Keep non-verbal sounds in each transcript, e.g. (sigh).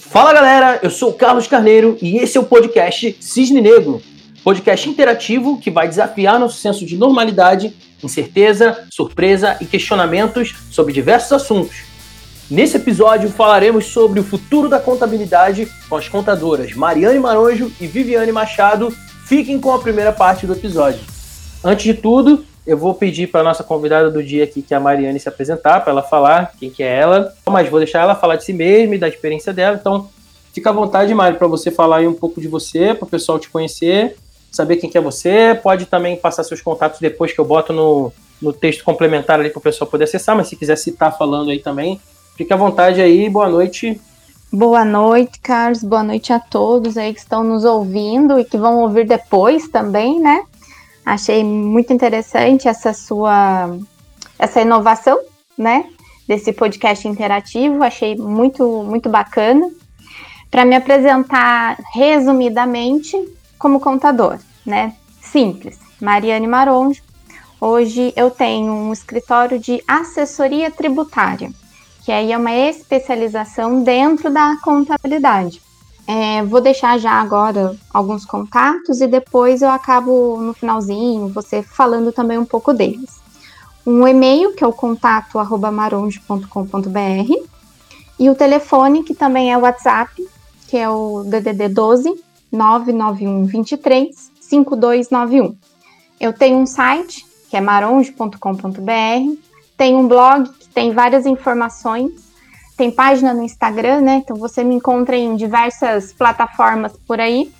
Fala galera, eu sou o Carlos Carneiro e esse é o podcast Cisne Negro, podcast interativo que vai desafiar nosso senso de normalidade, incerteza, surpresa e questionamentos sobre diversos assuntos. Nesse episódio falaremos sobre o futuro da contabilidade com as contadoras Mariane Maronjo e Viviane Machado. Fiquem com a primeira parte do episódio. Antes de tudo, eu vou pedir para nossa convidada do dia aqui, que é a Mariane, se apresentar, para ela falar quem que é ela. Mas vou deixar ela falar de si mesma e da experiência dela. Então, fica à vontade, Mari, para você falar aí um pouco de você, para o pessoal te conhecer, saber quem que é você. Pode também passar seus contatos depois que eu boto no, no texto complementar ali para o pessoal poder acessar. Mas se quiser citar falando aí também, fica à vontade aí. Boa noite. Boa noite, Carlos. Boa noite a todos aí que estão nos ouvindo e que vão ouvir depois também, né? Achei muito interessante essa sua essa inovação, né? Desse podcast interativo, achei muito muito bacana. Para me apresentar resumidamente como contador, né? Simples. Mariane Maronjo. Hoje eu tenho um escritório de assessoria tributária, que aí é uma especialização dentro da contabilidade. É, vou deixar já agora alguns contatos e depois eu acabo no finalzinho, você falando também um pouco deles. Um e-mail, que é o contato maronde.com.br, e o telefone, que também é o WhatsApp, que é o DDD 12 991 23 5291. Eu tenho um site, que é maronde.com.br, tem um blog que tem várias informações tem página no Instagram, né? Então você me encontra em diversas plataformas por aí.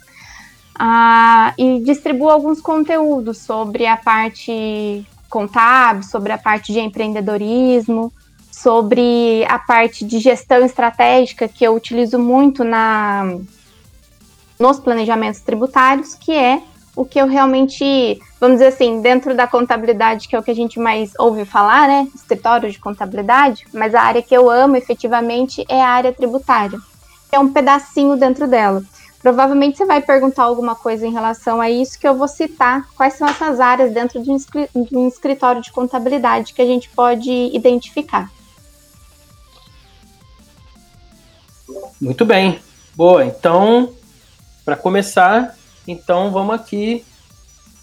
Ah, e distribuo alguns conteúdos sobre a parte contábil, sobre a parte de empreendedorismo, sobre a parte de gestão estratégica que eu utilizo muito na nos planejamentos tributários, que é o que eu realmente, vamos dizer assim, dentro da contabilidade, que é o que a gente mais ouve falar, né? Escritório de contabilidade, mas a área que eu amo efetivamente é a área tributária. É um pedacinho dentro dela. Provavelmente você vai perguntar alguma coisa em relação a isso que eu vou citar. Quais são essas áreas dentro de um escritório de contabilidade que a gente pode identificar? Muito bem. Boa, então, para começar, então vamos aqui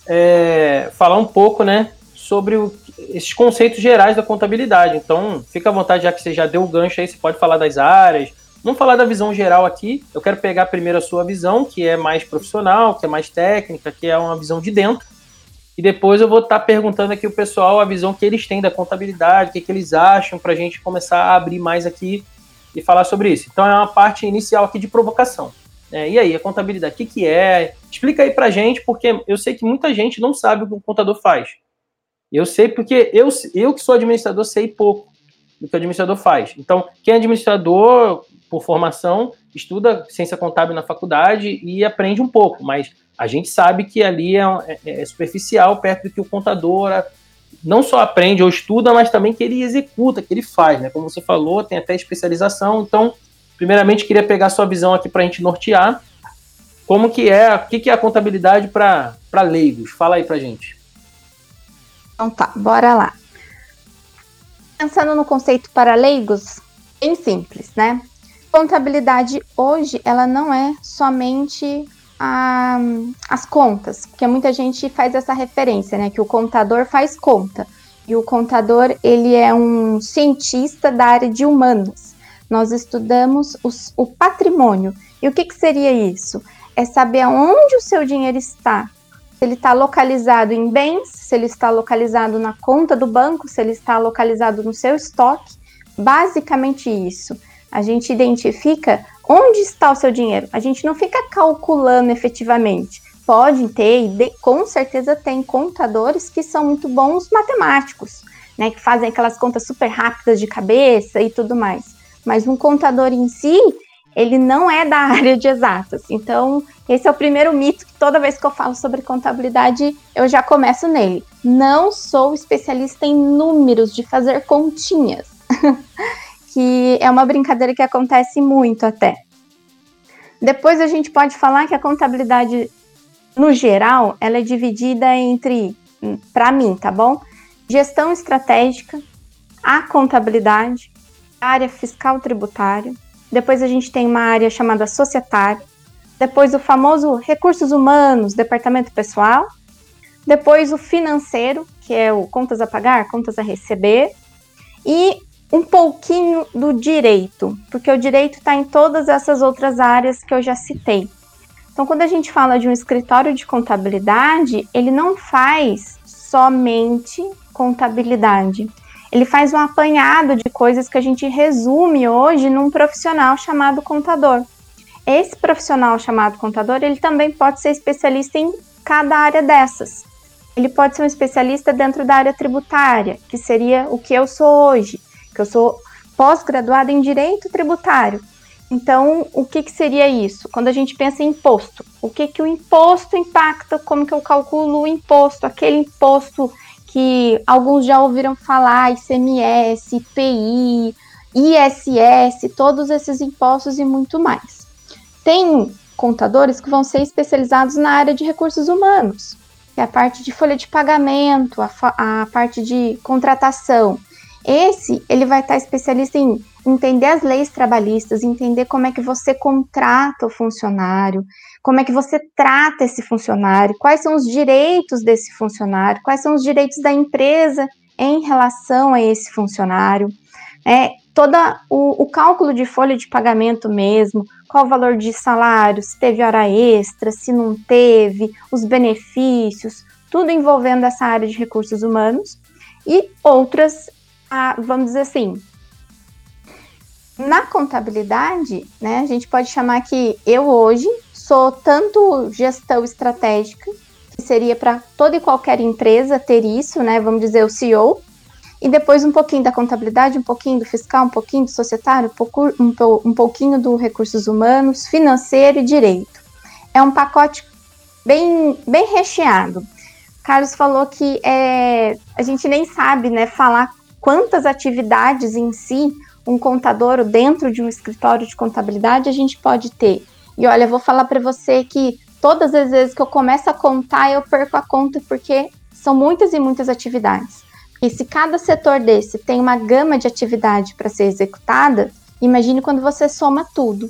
é, falar um pouco, né, sobre o, esses conceitos gerais da contabilidade. Então, fica à vontade, já que você já deu o gancho aí, você pode falar das áreas. Vamos falar da visão geral aqui. Eu quero pegar primeiro a sua visão, que é mais profissional, que é mais técnica, que é uma visão de dentro. E depois eu vou estar perguntando aqui o pessoal a visão que eles têm da contabilidade, o que, que eles acham, para a gente começar a abrir mais aqui e falar sobre isso. Então é uma parte inicial aqui de provocação. É, e aí, a contabilidade, o que, que é? Explica aí pra gente, porque eu sei que muita gente não sabe o que o contador faz. Eu sei porque eu, eu que sou administrador sei pouco do que o administrador faz. Então, quem é administrador por formação estuda ciência contábil na faculdade e aprende um pouco, mas a gente sabe que ali é, é, é superficial perto do que o contador não só aprende ou estuda, mas também que ele executa, que ele faz, né? Como você falou, tem até especialização. Então, Primeiramente, queria pegar sua visão aqui para a gente nortear. Como que é, o que, que é a contabilidade para leigos? Fala aí para gente. Então tá, bora lá. Pensando no conceito para leigos, bem simples, né? Contabilidade hoje, ela não é somente a, as contas, porque muita gente faz essa referência, né? Que o contador faz conta. E o contador, ele é um cientista da área de humanos nós estudamos os, o patrimônio. E o que, que seria isso? É saber aonde o seu dinheiro está. Se ele está localizado em bens, se ele está localizado na conta do banco, se ele está localizado no seu estoque. Basicamente isso. A gente identifica onde está o seu dinheiro. A gente não fica calculando efetivamente. Pode ter, e com certeza tem contadores que são muito bons matemáticos, né? Que fazem aquelas contas super rápidas de cabeça e tudo mais mas um contador em si, ele não é da (laughs) área de exatas. Então, esse é o primeiro mito que toda vez que eu falo sobre contabilidade, eu já começo nele. Não sou especialista em números, de fazer continhas, (laughs) que é uma brincadeira que acontece muito até. Depois a gente pode falar que a contabilidade, no geral, ela é dividida entre, para mim, tá bom? Gestão estratégica, a contabilidade, área fiscal tributária, depois a gente tem uma área chamada societário, depois o famoso recursos humanos, departamento pessoal, depois o financeiro, que é o contas a pagar, contas a receber, e um pouquinho do direito, porque o direito está em todas essas outras áreas que eu já citei. Então, quando a gente fala de um escritório de contabilidade, ele não faz somente contabilidade. Ele faz um apanhado de coisas que a gente resume hoje num profissional chamado contador. Esse profissional chamado contador, ele também pode ser especialista em cada área dessas. Ele pode ser um especialista dentro da área tributária, que seria o que eu sou hoje, que eu sou pós-graduada em direito tributário. Então, o que, que seria isso? Quando a gente pensa em imposto, o que, que o imposto impacta, como que eu calculo o imposto, aquele imposto que alguns já ouviram falar, ICMS, IPI, ISS, todos esses impostos e muito mais. Tem contadores que vão ser especializados na área de recursos humanos, que é a parte de folha de pagamento, a, a parte de contratação. Esse, ele vai estar especialista em entender as leis trabalhistas, entender como é que você contrata o funcionário, como é que você trata esse funcionário, quais são os direitos desse funcionário, quais são os direitos da empresa em relação a esse funcionário, é, todo o, o cálculo de folha de pagamento mesmo, qual o valor de salário, se teve hora extra, se não teve, os benefícios, tudo envolvendo essa área de recursos humanos e outras, ah, vamos dizer assim, na contabilidade, né, a gente pode chamar que eu hoje sou tanto gestão estratégica, que seria para toda e qualquer empresa ter isso, né? Vamos dizer, o CEO, e depois um pouquinho da contabilidade, um pouquinho do fiscal, um pouquinho do societário, um, pouquinho do recursos humanos, financeiro e direito. É um pacote bem, bem recheado. Carlos falou que é, a gente nem sabe né, falar quantas atividades em si um contador dentro de um escritório de contabilidade a gente pode ter. E olha, eu vou falar para você que todas as vezes que eu começo a contar, eu perco a conta porque são muitas e muitas atividades. E se cada setor desse tem uma gama de atividade para ser executada, imagine quando você soma tudo.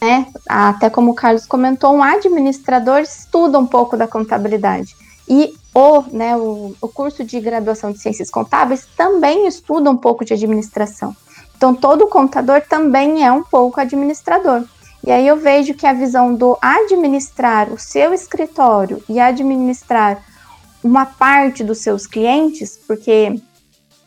Né? Até como o Carlos comentou, um administrador estuda um pouco da contabilidade. E o, né, o, o curso de graduação de ciências contábeis também estuda um pouco de administração. Então, todo contador também é um pouco administrador. E aí eu vejo que a visão do administrar o seu escritório e administrar uma parte dos seus clientes, porque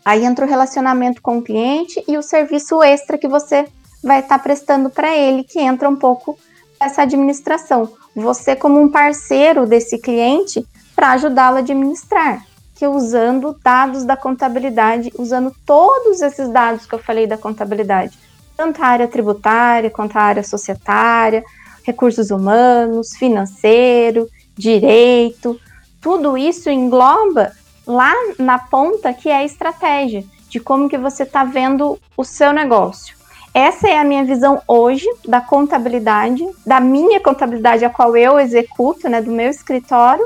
aí entra o relacionamento com o cliente e o serviço extra que você vai estar tá prestando para ele, que entra um pouco essa administração. Você como um parceiro desse cliente para ajudá-lo a administrar, que usando dados da contabilidade, usando todos esses dados que eu falei da contabilidade, tanto a área tributária quanto a área societária, recursos humanos, financeiro, direito, tudo isso engloba lá na ponta que é a estratégia de como que você está vendo o seu negócio. Essa é a minha visão hoje da contabilidade, da minha contabilidade a qual eu executo, né, do meu escritório,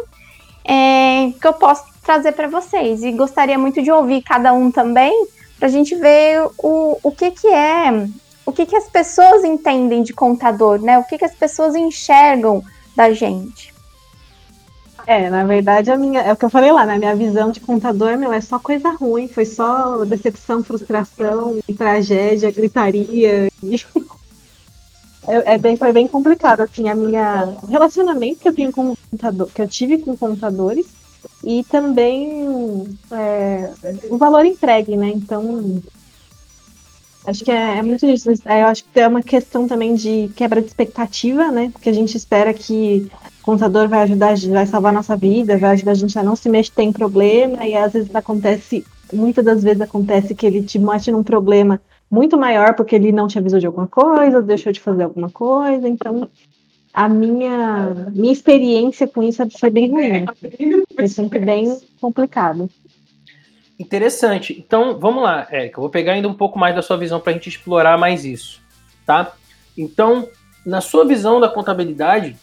é, que eu posso trazer para vocês. E gostaria muito de ouvir cada um também, para a gente ver o, o que, que é o que, que as pessoas entendem de contador, né? O que, que as pessoas enxergam da gente. É, na verdade, a minha, é o que eu falei lá, né? Minha visão de contador, meu, é só coisa ruim, foi só decepção, frustração, tragédia, gritaria. E... (laughs) É, é, bem, foi bem complicado, assim, a minha relacionamento que eu tenho com contador, que eu tive com contadores e também é, o valor entregue, né? Então, Acho que é, é muito isso. É, eu acho que é uma questão também de quebra de expectativa, né? Porque a gente espera que o contador vai ajudar, vai salvar a nossa vida, vai ajudar a gente a não se mexer em problema, e às vezes acontece, muitas das vezes acontece que ele te mete num problema muito maior porque ele não te avisou de alguma coisa, deixou de fazer alguma coisa, então a minha, minha experiência com isso foi bem ruim. Foi sempre bem complicado. Interessante. Então, vamos lá, Érica. Eu vou pegar ainda um pouco mais da sua visão para a gente explorar mais isso, tá? Então, na sua visão da contabilidade,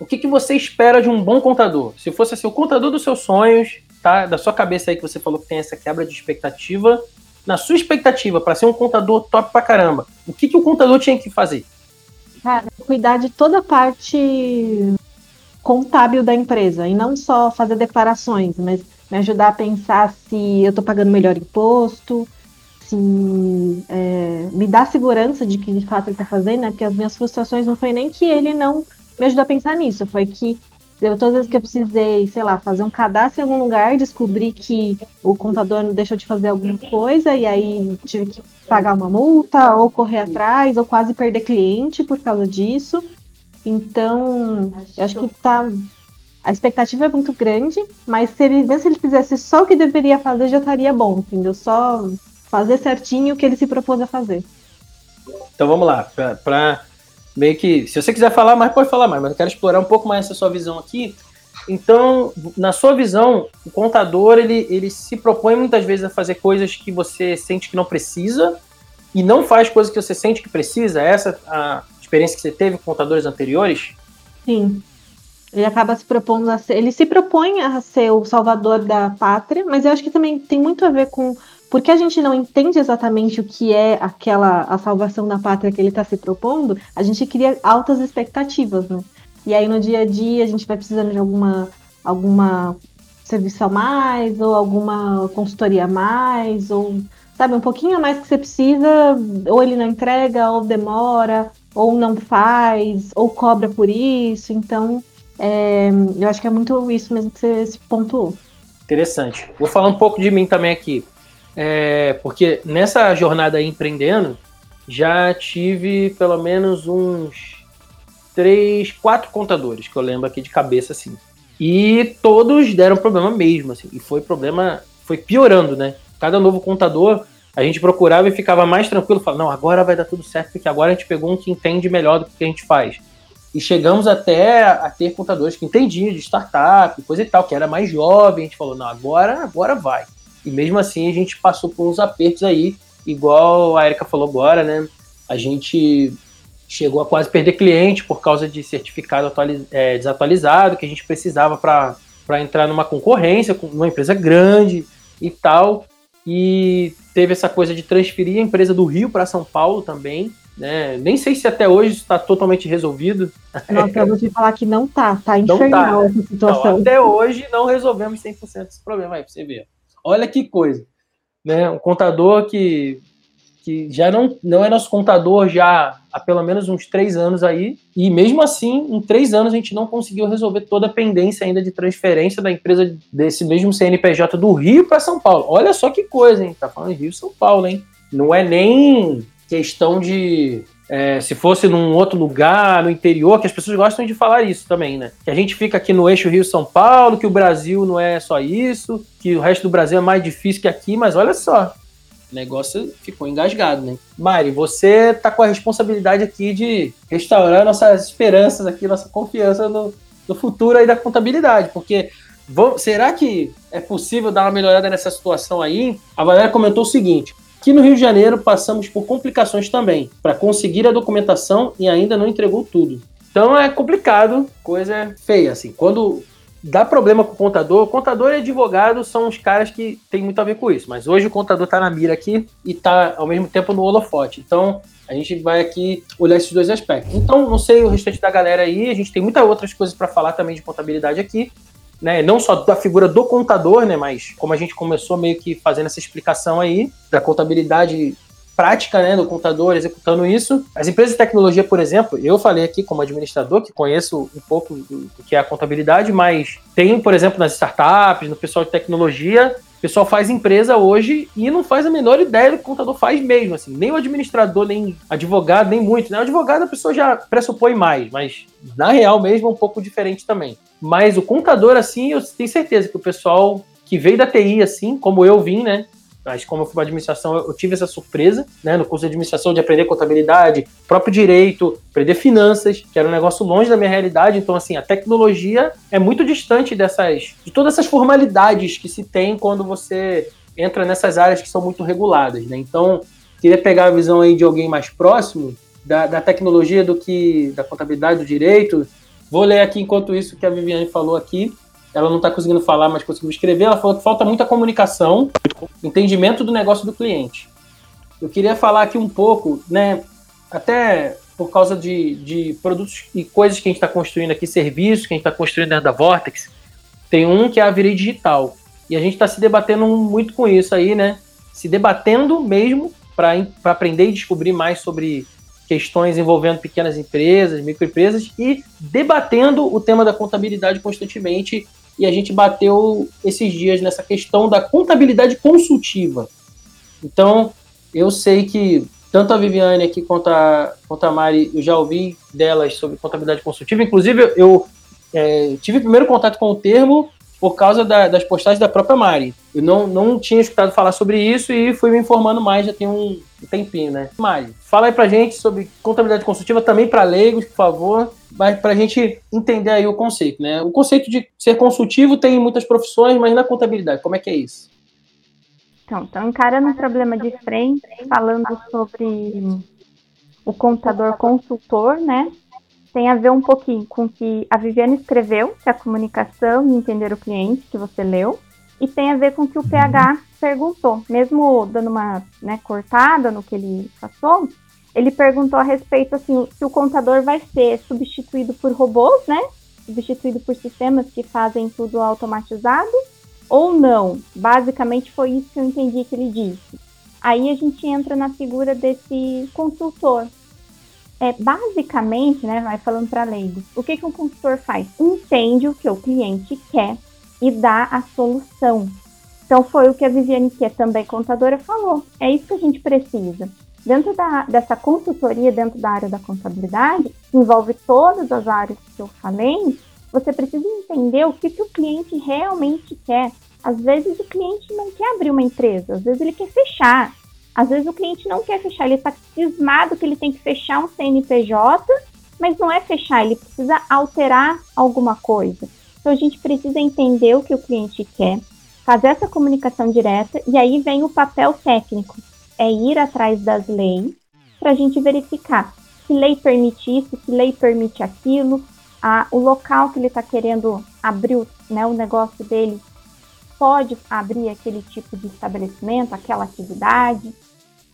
o que, que você espera de um bom contador? Se fosse assim, o contador dos seus sonhos, tá? Da sua cabeça aí que você falou que tem essa quebra de expectativa, na sua expectativa, para ser um contador top pra caramba, o que, que o contador tinha que fazer? Cara, cuidar de toda a parte contábil da empresa e não só fazer declarações, mas me ajudar a pensar se eu estou pagando melhor imposto, se é, me dá segurança de que de fato ele está fazendo, né? Porque as minhas frustrações não foi nem que ele não me ajudou a pensar nisso, foi que eu, todas as vezes que eu precisei, sei lá, fazer um cadastro em algum lugar, descobri que o contador não deixou de fazer alguma coisa e aí tive que pagar uma multa ou correr atrás ou quase perder cliente por causa disso. Então, eu acho que tá a expectativa é muito grande, mas se ele, mesmo se ele fizesse só o que deveria fazer, já estaria bom, entendeu? Só fazer certinho o que ele se propôs a fazer. Então vamos lá, para meio que. Se você quiser falar mais, pode falar mais, mas eu quero explorar um pouco mais essa sua visão aqui. Então, na sua visão, o contador ele, ele se propõe muitas vezes a fazer coisas que você sente que não precisa e não faz coisas que você sente que precisa. É essa a experiência que você teve com contadores anteriores? Sim. Ele acaba se propondo a ser. Ele se propõe a ser o salvador da pátria, mas eu acho que também tem muito a ver com porque a gente não entende exatamente o que é aquela a salvação da pátria que ele está se propondo, a gente cria altas expectativas, né? E aí no dia a dia a gente vai precisando de alguma alguma serviço a mais ou alguma consultoria a mais ou sabe um pouquinho a mais que você precisa, ou ele não entrega, ou demora, ou não faz, ou cobra por isso. Então, é, eu acho que é muito isso mesmo que você pontuou. Interessante. Vou falar um pouco de mim também aqui. É, porque nessa jornada aí empreendendo, já tive pelo menos uns três, quatro contadores que eu lembro aqui de cabeça assim. E todos deram problema mesmo, assim. E foi problema, foi piorando, né? Cada novo contador, a gente procurava e ficava mais tranquilo, falava, não, agora vai dar tudo certo, porque agora a gente pegou um que entende melhor do que a gente faz. E chegamos até a ter contadores que entendiam de startup, coisa e tal, que era mais jovem, a gente falou, não, agora, agora vai. E mesmo assim a gente passou por uns apertos aí, igual a Erika falou agora, né? A gente chegou a quase perder cliente por causa de certificado é, desatualizado que a gente precisava para entrar numa concorrência com uma empresa grande e tal. E teve essa coisa de transferir a empresa do Rio para São Paulo também. Né? Nem sei se até hoje está totalmente resolvido. Nossa, eu vou te falar que não tá, tá infernal tá. essa situação. Então, até hoje não resolvemos 100% desse problema aí, para você ver. Olha que coisa. Né? Um contador que, que já não, não é nosso contador já há pelo menos uns três anos aí, e mesmo assim, em três anos, a gente não conseguiu resolver toda a pendência ainda de transferência da empresa desse mesmo CNPJ do Rio para São Paulo. Olha só que coisa, hein? Tá falando Rio São Paulo, hein? Não é nem questão de é, se fosse num outro lugar, no interior, que as pessoas gostam de falar isso também, né? Que a gente fica aqui no eixo Rio-São Paulo, que o Brasil não é só isso, que o resto do Brasil é mais difícil que aqui, mas olha só, o negócio ficou engasgado, né? Mari, você tá com a responsabilidade aqui de restaurar nossas esperanças aqui, nossa confiança no, no futuro aí da contabilidade, porque será que é possível dar uma melhorada nessa situação aí? A Valéria comentou o seguinte: Aqui no Rio de Janeiro passamos por complicações também para conseguir a documentação e ainda não entregou tudo. Então é complicado, coisa feia assim. Quando dá problema com o contador, contador e advogado são os caras que têm muito a ver com isso. Mas hoje o contador está na mira aqui e está ao mesmo tempo no holofote. Então a gente vai aqui olhar esses dois aspectos. Então não sei o restante da galera aí, a gente tem muitas outras coisas para falar também de contabilidade aqui né, não só da figura do contador, né, mas como a gente começou meio que fazendo essa explicação aí da contabilidade prática, né, do contador executando isso. As empresas de tecnologia, por exemplo, eu falei aqui como administrador que conheço um pouco do, do que é a contabilidade, mas tem, por exemplo, nas startups, no pessoal de tecnologia, pessoal faz empresa hoje e não faz a menor ideia do que o contador faz mesmo, assim. Nem o administrador, nem advogado, nem muito. Né? O advogado a pessoa já pressupõe mais, mas na real mesmo é um pouco diferente também. Mas o contador, assim, eu tenho certeza que o pessoal que veio da TI, assim, como eu vim, né? Mas como eu fui para administração, eu tive essa surpresa, né? No curso de administração, de aprender contabilidade, próprio direito, aprender finanças, que era um negócio longe da minha realidade. Então, assim, a tecnologia é muito distante dessas, de todas essas formalidades que se tem quando você entra nessas áreas que são muito reguladas, né? Então, queria pegar a visão aí de alguém mais próximo da, da tecnologia do que da contabilidade, do direito, Vou ler aqui enquanto isso que a Viviane falou aqui. Ela não está conseguindo falar, mas conseguiu escrever. Ela falou que falta muita comunicação, entendimento do negócio do cliente. Eu queria falar aqui um pouco, né? Até por causa de, de produtos e coisas que a gente está construindo aqui, serviços que a gente está construindo dentro da Vortex. Tem um que é a Virei Digital. E a gente está se debatendo muito com isso aí, né? Se debatendo mesmo para aprender e descobrir mais sobre questões envolvendo pequenas empresas, microempresas e debatendo o tema da contabilidade constantemente. E a gente bateu esses dias nessa questão da contabilidade consultiva. Então, eu sei que tanto a Viviane aqui quanto a, quanto a Mari, eu já ouvi delas sobre contabilidade consultiva. Inclusive, eu é, tive primeiro contato com o termo por causa da, das postagens da própria Mari. Eu não, não tinha escutado falar sobre isso e fui me informando mais, já tem um tempinho, né? Mari, fala aí pra gente sobre contabilidade consultiva, também para leigos, por favor, mas pra gente entender aí o conceito, né? O conceito de ser consultivo tem em muitas profissões, mas na contabilidade, como é que é isso? Então, encarando um problema de frente, falando sobre o contador consultor, né? Tem a ver um pouquinho com o que a Viviane escreveu, que é a comunicação e entender o cliente, que você leu, e tem a ver com o que o PH perguntou. Mesmo dando uma né, cortada no que ele passou, ele perguntou a respeito assim, se o contador vai ser substituído por robôs, né? Substituído por sistemas que fazem tudo automatizado ou não. Basicamente foi isso que eu entendi que ele disse. Aí a gente entra na figura desse consultor. É, basicamente, né, vai falando para leigos, o que, que um consultor faz? Entende o que o cliente quer e dá a solução. Então foi o que a Viviane, que é também contadora, falou. É isso que a gente precisa. Dentro da, dessa consultoria, dentro da área da contabilidade, envolve todas as áreas que eu falei, você precisa entender o que, que o cliente realmente quer. Às vezes o cliente não quer abrir uma empresa, às vezes ele quer fechar. Às vezes o cliente não quer fechar, ele está cismado que ele tem que fechar um CNPJ, mas não é fechar, ele precisa alterar alguma coisa. Então a gente precisa entender o que o cliente quer, fazer essa comunicação direta e aí vem o papel técnico, é ir atrás das leis para a gente verificar que lei permite isso, que lei permite aquilo, a, o local que ele está querendo abrir né, o negócio dele pode abrir aquele tipo de estabelecimento, aquela atividade.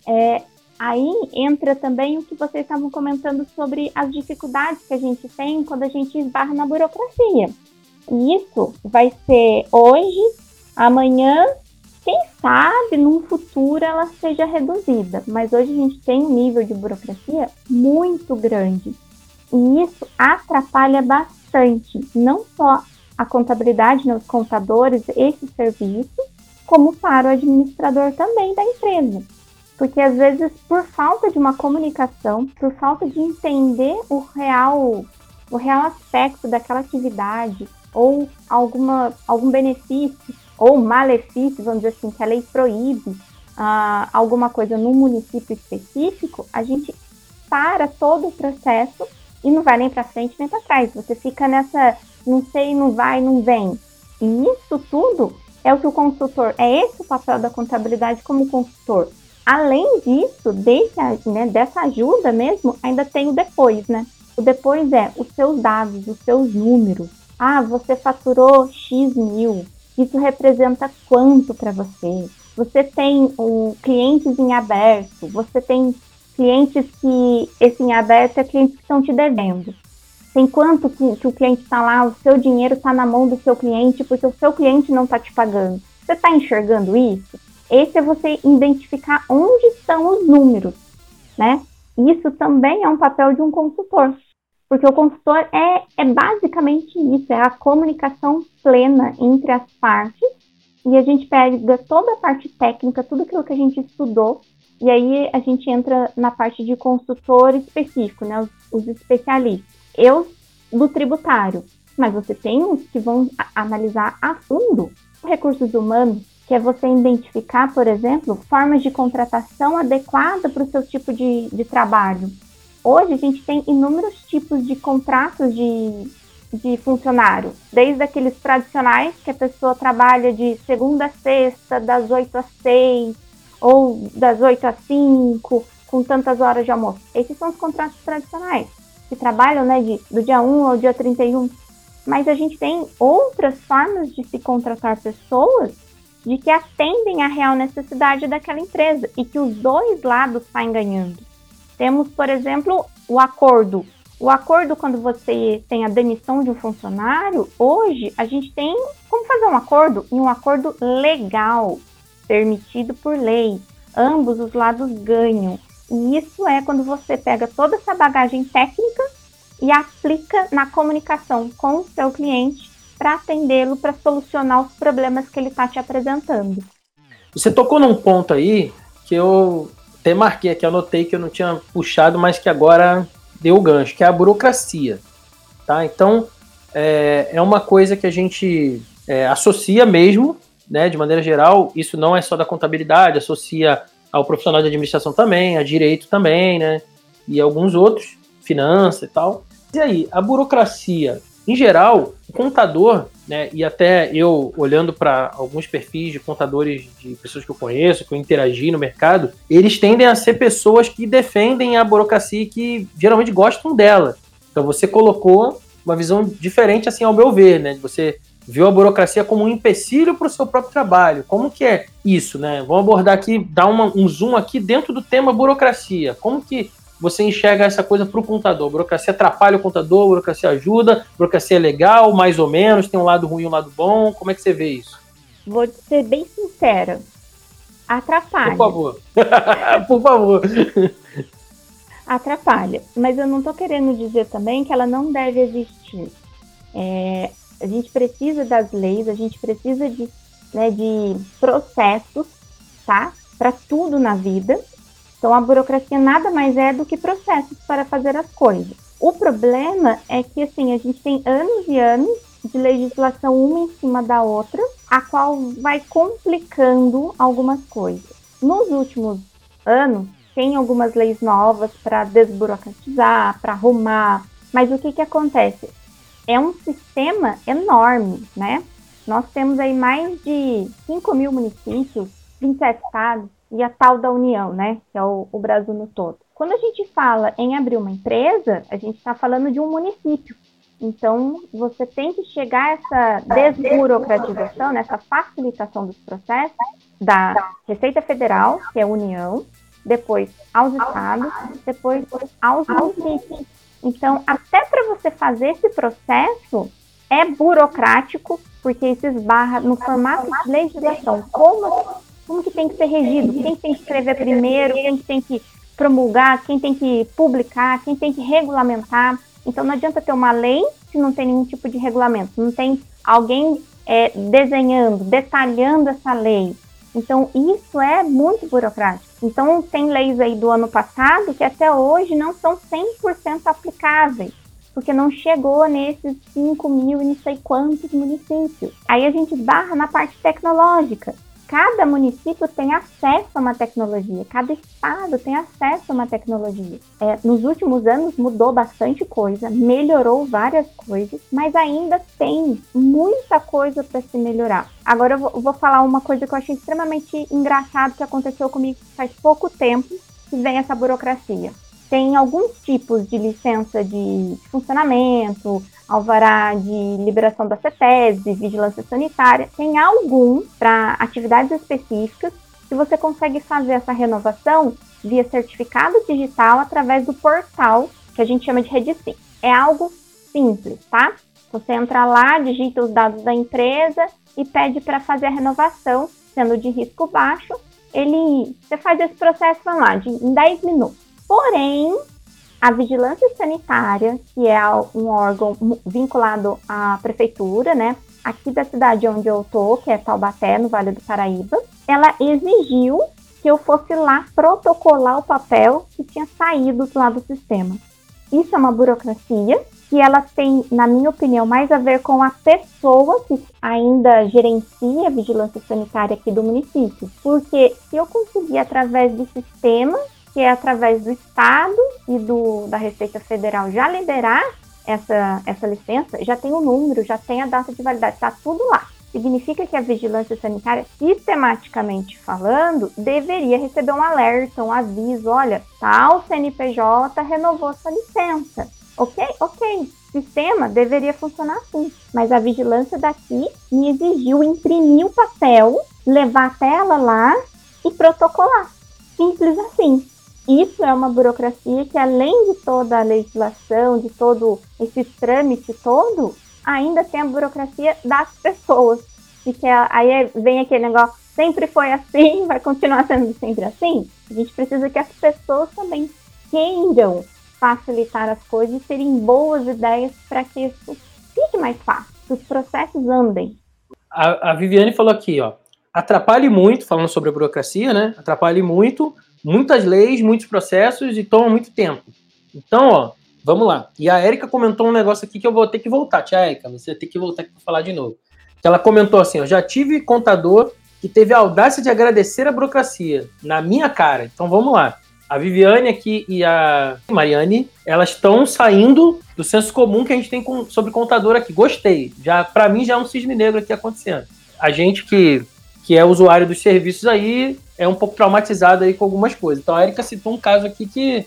É, aí entra também o que vocês estavam comentando sobre as dificuldades que a gente tem quando a gente esbarra na burocracia. E isso vai ser hoje, amanhã, quem sabe num futuro ela seja reduzida. Mas hoje a gente tem um nível de burocracia muito grande. E isso atrapalha bastante, não só a contabilidade, né, os contadores, esse serviço, como para o administrador também da empresa. Porque às vezes, por falta de uma comunicação, por falta de entender o real, o real aspecto daquela atividade, ou alguma, algum benefício, ou malefício, vamos dizer assim, que a lei proíbe uh, alguma coisa no município específico, a gente para todo o processo e não vai nem para frente nem para trás. Você fica nessa não sei, não vai, não vem. E isso tudo é o que o consultor, é esse o papel da contabilidade como consultor. Além disso, desse, né, dessa ajuda mesmo, ainda tem o depois, né? O depois é os seus dados, os seus números. Ah, você faturou X mil. Isso representa quanto para você? Você tem o clientes em aberto, você tem clientes que, esse em aberto é clientes que estão te devendo. Tem quanto que, que o cliente está lá, o seu dinheiro está na mão do seu cliente porque o seu cliente não está te pagando. Você está enxergando isso? Esse é você identificar onde estão os números, né? Isso também é um papel de um consultor, porque o consultor é, é basicamente isso, é a comunicação plena entre as partes e a gente pega toda a parte técnica, tudo aquilo que a gente estudou e aí a gente entra na parte de consultor específico, né? Os, os especialistas. Eu do tributário, mas você tem os que vão analisar a fundo recursos humanos, que é você identificar, por exemplo, formas de contratação adequada para o seu tipo de, de trabalho. Hoje a gente tem inúmeros tipos de contratos de, de funcionário, desde aqueles tradicionais que a pessoa trabalha de segunda a sexta, das 8 às 6, ou das 8 às 5, com tantas horas de almoço. Esses são os contratos tradicionais, que trabalham né, de, do dia 1 ao dia 31. mas a gente tem outras formas de se contratar pessoas de que atendem à real necessidade daquela empresa e que os dois lados saem ganhando. Temos, por exemplo, o acordo. O acordo, quando você tem a demissão de um funcionário, hoje a gente tem como fazer um acordo e um acordo legal, permitido por lei. Ambos os lados ganham. E isso é quando você pega toda essa bagagem técnica e aplica na comunicação com o seu cliente para atendê-lo, para solucionar os problemas que ele está te apresentando. Você tocou num ponto aí que eu até marquei aqui, anotei que eu não tinha puxado, mas que agora deu o gancho, que é a burocracia. Tá? Então, é, é uma coisa que a gente é, associa mesmo, né, de maneira geral, isso não é só da contabilidade, associa ao profissional de administração também, a direito também, né, e alguns outros, finança e tal. E aí, a burocracia, em geral, o contador, né, e até eu olhando para alguns perfis de contadores de pessoas que eu conheço, que eu interagi no mercado, eles tendem a ser pessoas que defendem a burocracia e que geralmente gostam dela. Então você colocou uma visão diferente, assim, ao meu ver, né? Você viu a burocracia como um empecilho para o seu próprio trabalho. Como que é isso, né? Vamos abordar aqui, dar uma, um zoom aqui dentro do tema burocracia. Como que você enxerga essa coisa para o contador. A burocracia atrapalha o contador, a burocracia ajuda, a burocracia é legal, mais ou menos, tem um lado ruim e um lado bom. Como é que você vê isso? Vou ser bem sincera. Atrapalha. Por favor. (laughs) Por favor. Atrapalha. Mas eu não estou querendo dizer também que ela não deve existir. É, a gente precisa das leis, a gente precisa de, né, de processos, tá? Para tudo na vida. Então, a burocracia nada mais é do que processos para fazer as coisas. O problema é que, assim, a gente tem anos e anos de legislação uma em cima da outra, a qual vai complicando algumas coisas. Nos últimos anos, tem algumas leis novas para desburocratizar, para arrumar, mas o que, que acontece? É um sistema enorme, né? Nós temos aí mais de 5 mil municípios, 27 estados, e a tal da união, né, que é o, o Brasil no todo. Quando a gente fala em abrir uma empresa, a gente está falando de um município. Então, você tem que chegar a essa desburocratização, nessa facilitação dos processos da Receita Federal, que é a União, depois aos estados, depois aos municípios. Então, até para você fazer esse processo, é burocrático, porque isso esbarra no formato de legislação. Como como que tem que ser regido, quem tem que escrever primeiro, quem tem que promulgar, quem tem que publicar, quem tem que regulamentar. Então não adianta ter uma lei se não tem nenhum tipo de regulamento, não tem alguém é, desenhando, detalhando essa lei. Então isso é muito burocrático. Então tem leis aí do ano passado que até hoje não são 100% aplicáveis porque não chegou nesses 5 mil e não sei quantos municípios. Aí a gente barra na parte tecnológica cada município tem acesso a uma tecnologia, cada estado tem acesso a uma tecnologia. É, nos últimos anos mudou bastante coisa, melhorou várias coisas, mas ainda tem muita coisa para se melhorar. Agora eu vou, vou, falar uma coisa que eu achei extremamente engraçado que aconteceu comigo faz pouco tempo, que vem essa burocracia. Tem alguns tipos de licença de funcionamento, alvará de liberação da CETES, vigilância sanitária, tem algum para atividades específicas que você consegue fazer essa renovação via certificado digital através do portal que a gente chama de RedeSim. É algo simples, tá? Você entra lá, digita os dados da empresa e pede para fazer a renovação, sendo de risco baixo, ele você faz esse processo lá de, em 10 minutos. Porém, a vigilância sanitária, que é um órgão vinculado à prefeitura, né? Aqui da cidade onde eu tô, que é Taubaté, no Vale do Paraíba, ela exigiu que eu fosse lá protocolar o papel que tinha saído lá do sistema. Isso é uma burocracia que ela tem, na minha opinião, mais a ver com a pessoa que ainda gerencia a vigilância sanitária aqui do município. Porque se eu conseguir, através do sistema, que é através do Estado e do, da Receita Federal já liberar essa, essa licença, já tem o número, já tem a data de validade, está tudo lá. Significa que a vigilância sanitária, sistematicamente falando, deveria receber um alerta, um aviso: olha, tal CNPJ renovou sua licença. Ok? Ok. sistema deveria funcionar assim, mas a vigilância daqui me exigiu imprimir o papel, levar a tela lá e protocolar. Simples assim. Isso é uma burocracia que, além de toda a legislação, de todo esse trâmite todo, ainda tem a burocracia das pessoas. E que aí vem aquele negócio, sempre foi assim, (laughs) vai continuar sendo sempre assim. A gente precisa que as pessoas também queiram facilitar as coisas e terem boas ideias para que isso fique mais fácil, que os processos andem. A, a Viviane falou aqui, ó, atrapalhe muito, falando sobre a burocracia, né? Atrapalhe muito, muitas leis, muitos processos e toma muito tempo. Então, ó, vamos lá. E a Érica comentou um negócio aqui que eu vou ter que voltar. Tia Érica, você ter que voltar aqui para falar de novo. Ela comentou assim: ó, já tive contador que teve a audácia de agradecer a burocracia na minha cara. Então vamos lá. A Viviane aqui e a Mariane, elas estão saindo do senso comum que a gente tem com, sobre contador aqui. Gostei. Já para mim já é um cisne negro aqui acontecendo. A gente que que é usuário dos serviços aí, é um pouco traumatizado aí com algumas coisas. Então a Erika citou um caso aqui que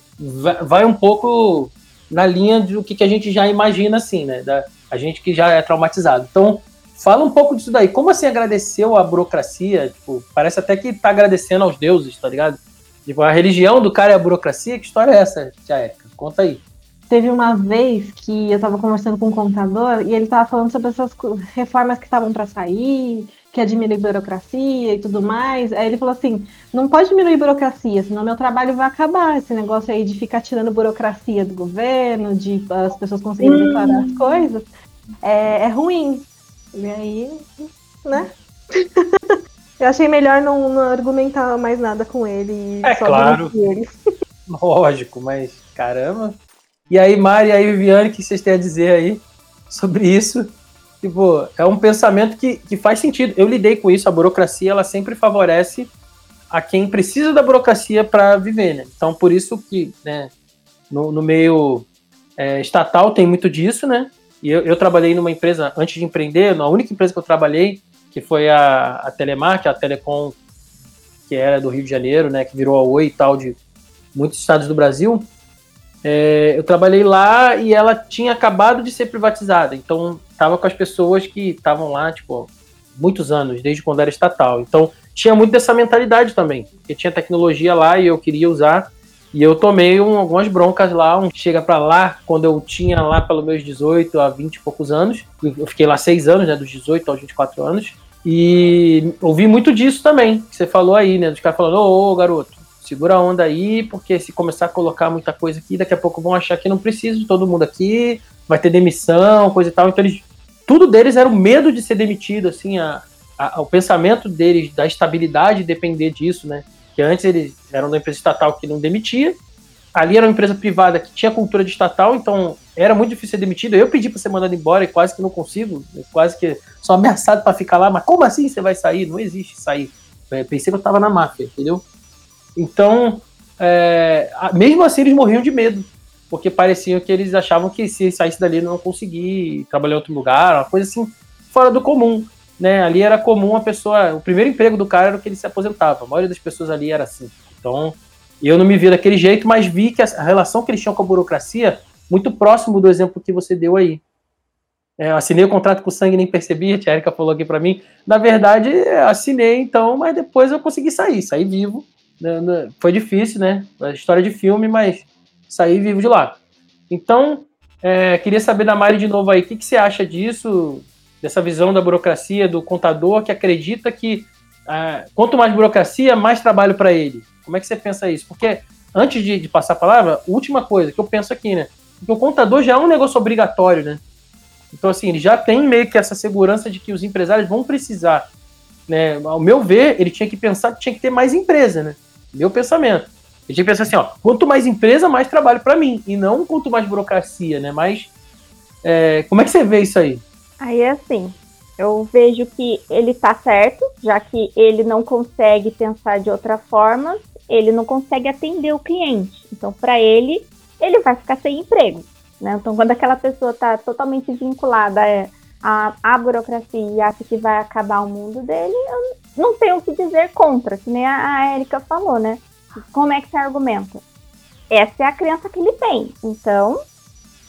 vai um pouco na linha do que, que a gente já imagina assim, né? Da, a gente que já é traumatizado. Então, fala um pouco disso daí. Como assim agradeceu a burocracia? Tipo, parece até que tá agradecendo aos deuses, tá ligado? Tipo, a religião do cara é a burocracia? Que história é essa, tia Erika? Conta aí. Teve uma vez que eu estava conversando com um contador e ele estava falando sobre essas reformas que estavam para sair, que é diminuir burocracia e tudo mais. Aí ele falou assim: não pode diminuir burocracia, senão meu trabalho vai acabar. Esse negócio aí de ficar tirando burocracia do governo, de as pessoas conseguirem hum. declarar as coisas, é, é ruim. E aí, né? (laughs) Eu achei melhor não, não, argumentar mais nada com ele. É claro. Ele. (laughs) Lógico, mas caramba. E aí, Mari e aí, Viviane, o que vocês têm a dizer aí sobre isso? Tipo, é um pensamento que, que faz sentido. Eu lidei com isso, a burocracia, ela sempre favorece a quem precisa da burocracia para viver, né? Então, por isso que, né, no, no meio é, estatal tem muito disso, né? E eu, eu, trabalhei numa empresa, antes de empreender, na única empresa que eu trabalhei, que foi a, a Telemar, que a Telecom, que era do Rio de Janeiro, né? Que virou a Oi e tal, de muitos estados do Brasil. É, eu trabalhei lá e ela tinha acabado de ser privatizada, então estava com as pessoas que estavam lá, tipo, muitos anos, desde quando era estatal. Então tinha muito dessa mentalidade também, porque tinha tecnologia lá e eu queria usar. E eu tomei um, algumas broncas lá, um chega para lá, quando eu tinha lá pelos meus 18 a 20 e poucos anos. Eu fiquei lá seis anos, né, dos 18 aos 24 anos. E ouvi muito disso também, que você falou aí, né, dos caras falando, ô, ô garoto, segura a onda aí, porque se começar a colocar muita coisa aqui, daqui a pouco vão achar que não precisa de todo mundo aqui, vai ter demissão, coisa e tal. Então eles, tudo deles era o medo de ser demitido, assim, a, a, o pensamento deles da estabilidade depender disso, né? Que antes eles eram da empresa estatal que não demitia, ali era uma empresa privada que tinha cultura de estatal, então era muito difícil ser demitido. Eu pedi para ser mandado embora e quase que não consigo, quase que sou ameaçado para ficar lá, mas como assim você vai sair? Não existe sair. Eu pensei que eu estava na máfia, entendeu? Então, é, mesmo assim, eles morriam de medo, porque parecia que eles achavam que se saísse dali não conseguir trabalhar em outro lugar, uma coisa assim, fora do comum. Né? Ali era comum a pessoa. O primeiro emprego do cara era o que ele se aposentava. A maioria das pessoas ali era assim. Então, eu não me vi daquele jeito, mas vi que a relação que eles tinham com a burocracia muito próximo do exemplo que você deu aí. É, assinei o contrato com sangue e nem percebi, a Erika falou aqui para mim. Na verdade, assinei então, mas depois eu consegui sair, saí vivo foi difícil, né? A história de filme, mas saí vivo de lá. Então, é, queria saber da Mari de novo aí, o que, que você acha disso, dessa visão da burocracia, do contador que acredita que é, quanto mais burocracia, mais trabalho para ele. Como é que você pensa isso? Porque antes de, de, passar a palavra, última coisa que eu penso aqui, né? Porque o contador já é um negócio obrigatório, né? Então, assim, ele já tem meio que essa segurança de que os empresários vão precisar. Né? Ao meu ver, ele tinha que pensar que tinha que ter mais empresa, né? Meu pensamento. Ele tinha que assim, ó, quanto mais empresa, mais trabalho para mim. E não quanto mais burocracia, né? Mas é, como é que você vê isso aí? Aí é assim, eu vejo que ele tá certo, já que ele não consegue pensar de outra forma, ele não consegue atender o cliente. Então, para ele, ele vai ficar sem emprego. Né? Então, quando aquela pessoa está totalmente vinculada à, à burocracia e acha que vai acabar o mundo dele, eu não tenho o que dizer contra, que nem a, Erika falou, né? Como é que você argumenta? Essa é a crença que ele tem. Então,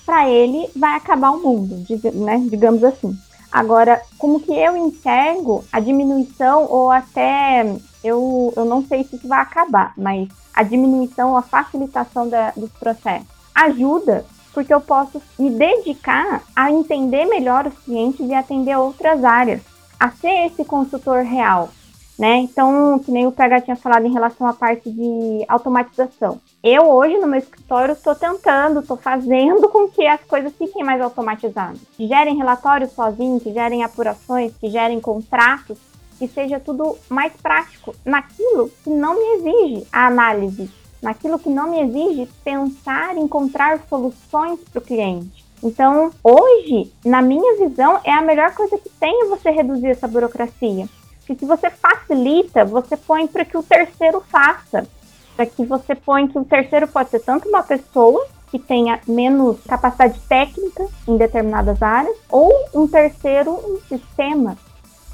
para ele vai acabar o mundo, né, digamos assim. Agora, como que eu enxergo a diminuição ou até eu, eu não sei se isso vai acabar, mas a diminuição a facilitação da, dos processos ajuda porque eu posso me dedicar a entender melhor os clientes e atender outras áreas, a ser esse consultor real, né? Então, que nem o PH tinha falado em relação à parte de automatização. Eu hoje no meu escritório estou tentando, estou fazendo (laughs) com que as coisas fiquem mais automatizadas. Que gerem relatórios sozinhos, que gerem apurações, que gerem contratos, que seja tudo mais prático naquilo que não me exige a análise, naquilo que não me exige pensar, encontrar soluções para o cliente. Então, hoje, na minha visão, é a melhor coisa que tem você reduzir essa burocracia. Porque se você facilita, você põe para que o terceiro faça. Para que você põe que o terceiro pode ser tanto uma pessoa que tenha menos capacidade técnica em determinadas áreas, ou um terceiro, um sistema,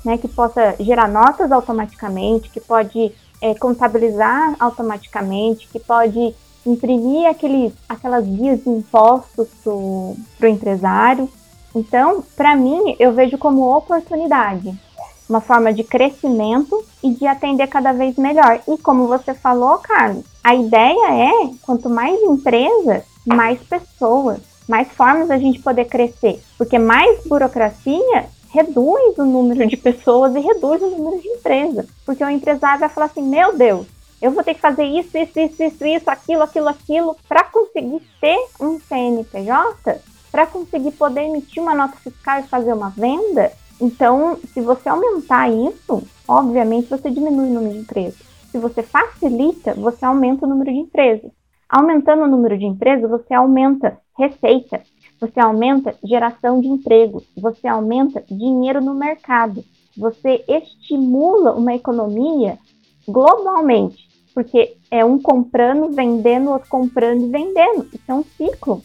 né, que possa gerar notas automaticamente, que pode é, contabilizar automaticamente, que pode imprimir aqueles, aquelas guias de impostos para o empresário. Então, para mim, eu vejo como oportunidade uma forma de crescimento e de atender cada vez melhor. E como você falou, Carlos, a ideia é quanto mais empresas, mais pessoas, mais formas da gente poder crescer. Porque mais burocracia reduz o número de pessoas e reduz o número de empresas. Porque o empresário vai falar assim: meu Deus, eu vou ter que fazer isso, isso, isso, isso, isso aquilo, aquilo, aquilo, para conseguir ter um CNPJ, para conseguir poder emitir uma nota fiscal e fazer uma venda, então, se você aumentar isso, obviamente você diminui o número de empresas. Se você facilita, você aumenta o número de empresas. Aumentando o número de empresas, você aumenta receita, você aumenta geração de emprego, você aumenta dinheiro no mercado, você estimula uma economia globalmente, porque é um comprando, vendendo, outro comprando e vendendo. Isso é um ciclo.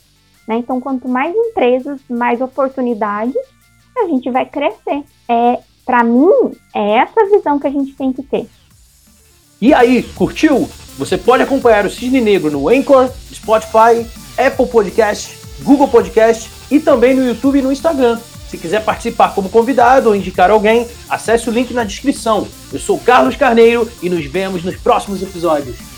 Né? Então, quanto mais empresas, mais oportunidades a gente vai crescer. É, para mim, é essa visão que a gente tem que ter. E aí, curtiu? Você pode acompanhar o Cisne Negro no Anchor, Spotify, Apple Podcast, Google Podcast e também no YouTube e no Instagram. Se quiser participar como convidado ou indicar alguém, acesse o link na descrição. Eu sou Carlos Carneiro e nos vemos nos próximos episódios.